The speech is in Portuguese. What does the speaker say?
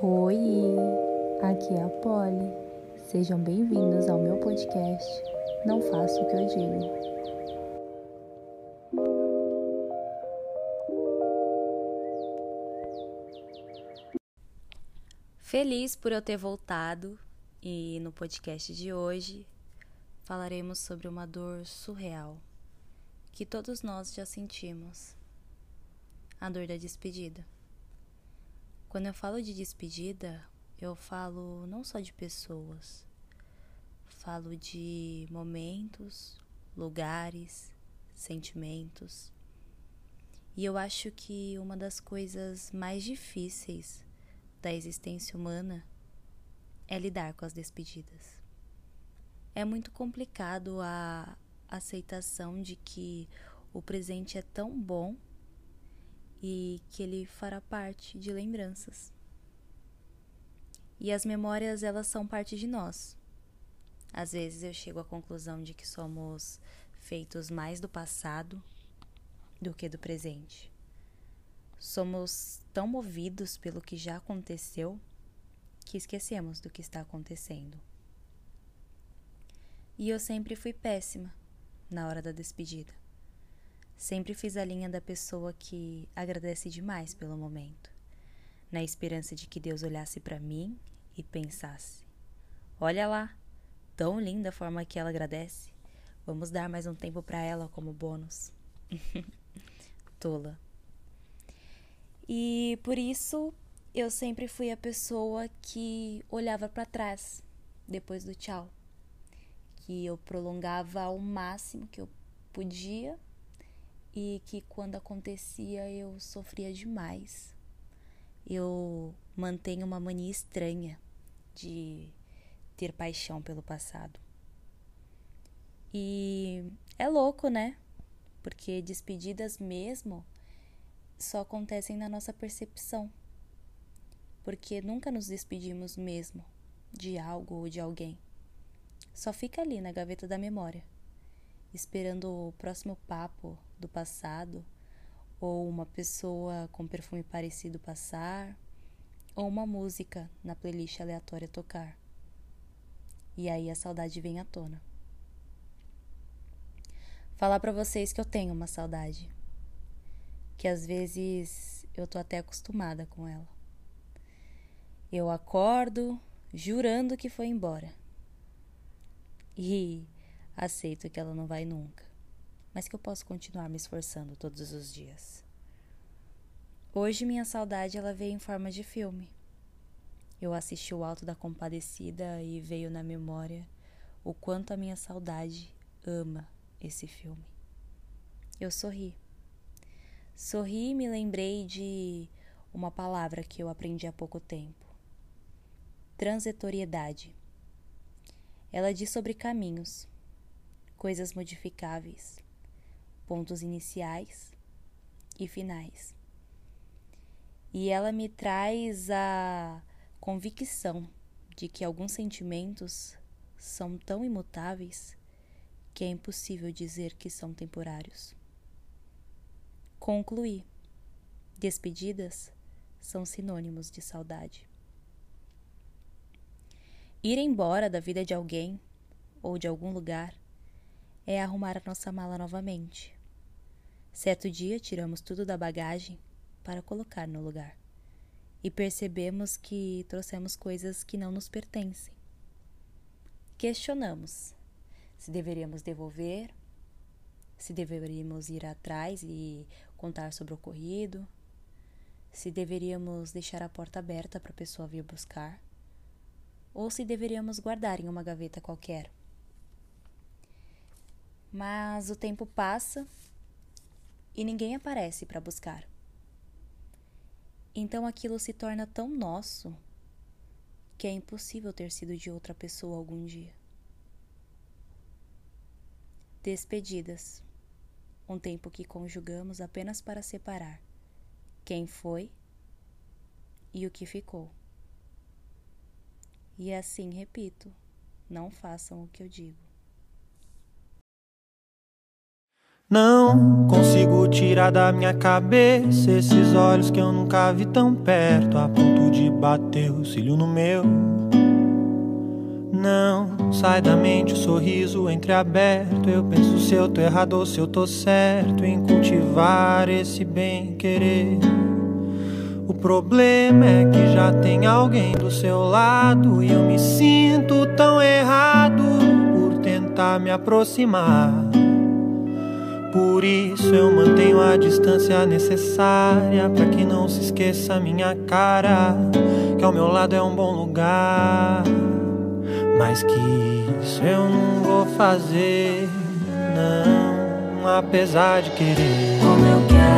Oi, aqui é a Polly. Sejam bem-vindos ao meu podcast. Não faço o que eu digo. Feliz por eu ter voltado e no podcast de hoje falaremos sobre uma dor surreal que todos nós já sentimos: a dor da despedida. Quando eu falo de despedida, eu falo não só de pessoas, falo de momentos, lugares, sentimentos. E eu acho que uma das coisas mais difíceis da existência humana é lidar com as despedidas. É muito complicado a aceitação de que o presente é tão bom e que ele fará parte de lembranças. E as memórias, elas são parte de nós. Às vezes eu chego à conclusão de que somos feitos mais do passado do que do presente. Somos tão movidos pelo que já aconteceu que esquecemos do que está acontecendo. E eu sempre fui péssima na hora da despedida. Sempre fiz a linha da pessoa que agradece demais pelo momento, na esperança de que Deus olhasse para mim e pensasse: Olha lá, tão linda a forma que ela agradece. Vamos dar mais um tempo para ela como bônus. Tola. E por isso eu sempre fui a pessoa que olhava para trás depois do tchau. Que eu prolongava ao máximo que eu podia e que quando acontecia eu sofria demais. Eu mantenho uma mania estranha de ter paixão pelo passado. E é louco, né? Porque despedidas mesmo só acontecem na nossa percepção. Porque nunca nos despedimos mesmo de algo ou de alguém. Só fica ali na gaveta da memória esperando o próximo papo do passado, ou uma pessoa com perfume parecido passar, ou uma música na playlist aleatória tocar. E aí a saudade vem à tona. Falar para vocês que eu tenho uma saudade, que às vezes eu tô até acostumada com ela. Eu acordo jurando que foi embora. E aceito que ela não vai nunca, mas que eu posso continuar me esforçando todos os dias. Hoje minha saudade ela veio em forma de filme. Eu assisti o Alto da Compadecida e veio na memória o quanto a minha saudade ama esse filme. Eu sorri. Sorri e me lembrei de uma palavra que eu aprendi há pouco tempo: transitoriedade. Ela diz sobre caminhos coisas modificáveis, pontos iniciais e finais. E ela me traz a convicção de que alguns sentimentos são tão imutáveis que é impossível dizer que são temporários. Concluí: despedidas são sinônimos de saudade. Ir embora da vida de alguém ou de algum lugar é arrumar a nossa mala novamente. Certo dia tiramos tudo da bagagem para colocar no lugar e percebemos que trouxemos coisas que não nos pertencem. Questionamos se deveríamos devolver, se deveríamos ir atrás e contar sobre o ocorrido, se deveríamos deixar a porta aberta para a pessoa vir buscar, ou se deveríamos guardar em uma gaveta qualquer. Mas o tempo passa e ninguém aparece para buscar. Então aquilo se torna tão nosso que é impossível ter sido de outra pessoa algum dia. Despedidas. Um tempo que conjugamos apenas para separar quem foi e o que ficou. E assim repito: não façam o que eu digo. Não consigo tirar da minha cabeça esses olhos que eu nunca vi tão perto, a ponto de bater o cílio no meu. Não sai da mente o sorriso entreaberto. Eu penso se eu tô errado ou se eu tô certo em cultivar esse bem querer. O problema é que já tem alguém do seu lado e eu me sinto tão errado por tentar me aproximar. Por isso eu mantenho a distância necessária para que não se esqueça minha cara, que ao meu lado é um bom lugar. Mas que isso eu não vou fazer, não, apesar de querer. Como eu quero